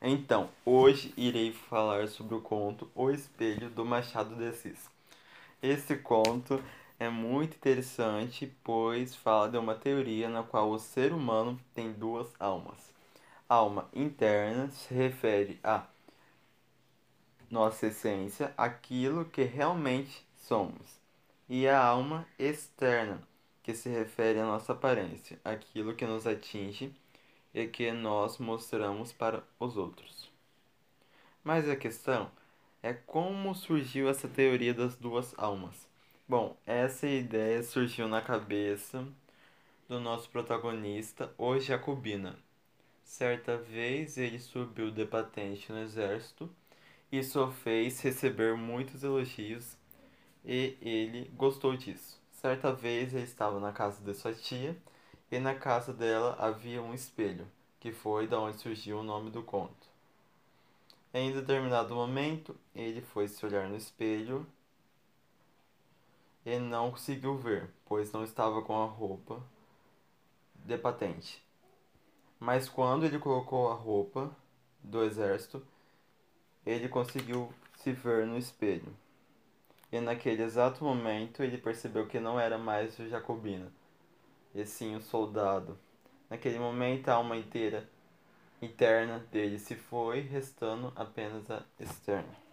Então, hoje irei falar sobre o conto O Espelho do Machado de Assis. Esse conto é muito interessante, pois fala de uma teoria na qual o ser humano tem duas almas. A alma interna se refere a nossa essência, aquilo que realmente somos, e a alma externa, que se refere à nossa aparência, aquilo que nos atinge e que nós mostramos para os outros. Mas a questão é como surgiu essa teoria das duas almas. Bom, essa ideia surgiu na cabeça do nosso protagonista, o Jacobina. Certa vez ele subiu de patente no exército e só fez receber muitos elogios e ele gostou disso. Certa vez ele estava na casa de sua tia e na casa dela havia um espelho, que foi da onde surgiu o nome do conto. Em determinado momento, ele foi se olhar no espelho e não conseguiu ver, pois não estava com a roupa de patente. Mas quando ele colocou a roupa do exército, ele conseguiu se ver no espelho. E naquele exato momento ele percebeu que não era mais o Jacobina, e sim o soldado. Naquele momento a alma inteira interna dele se foi, restando apenas a externa.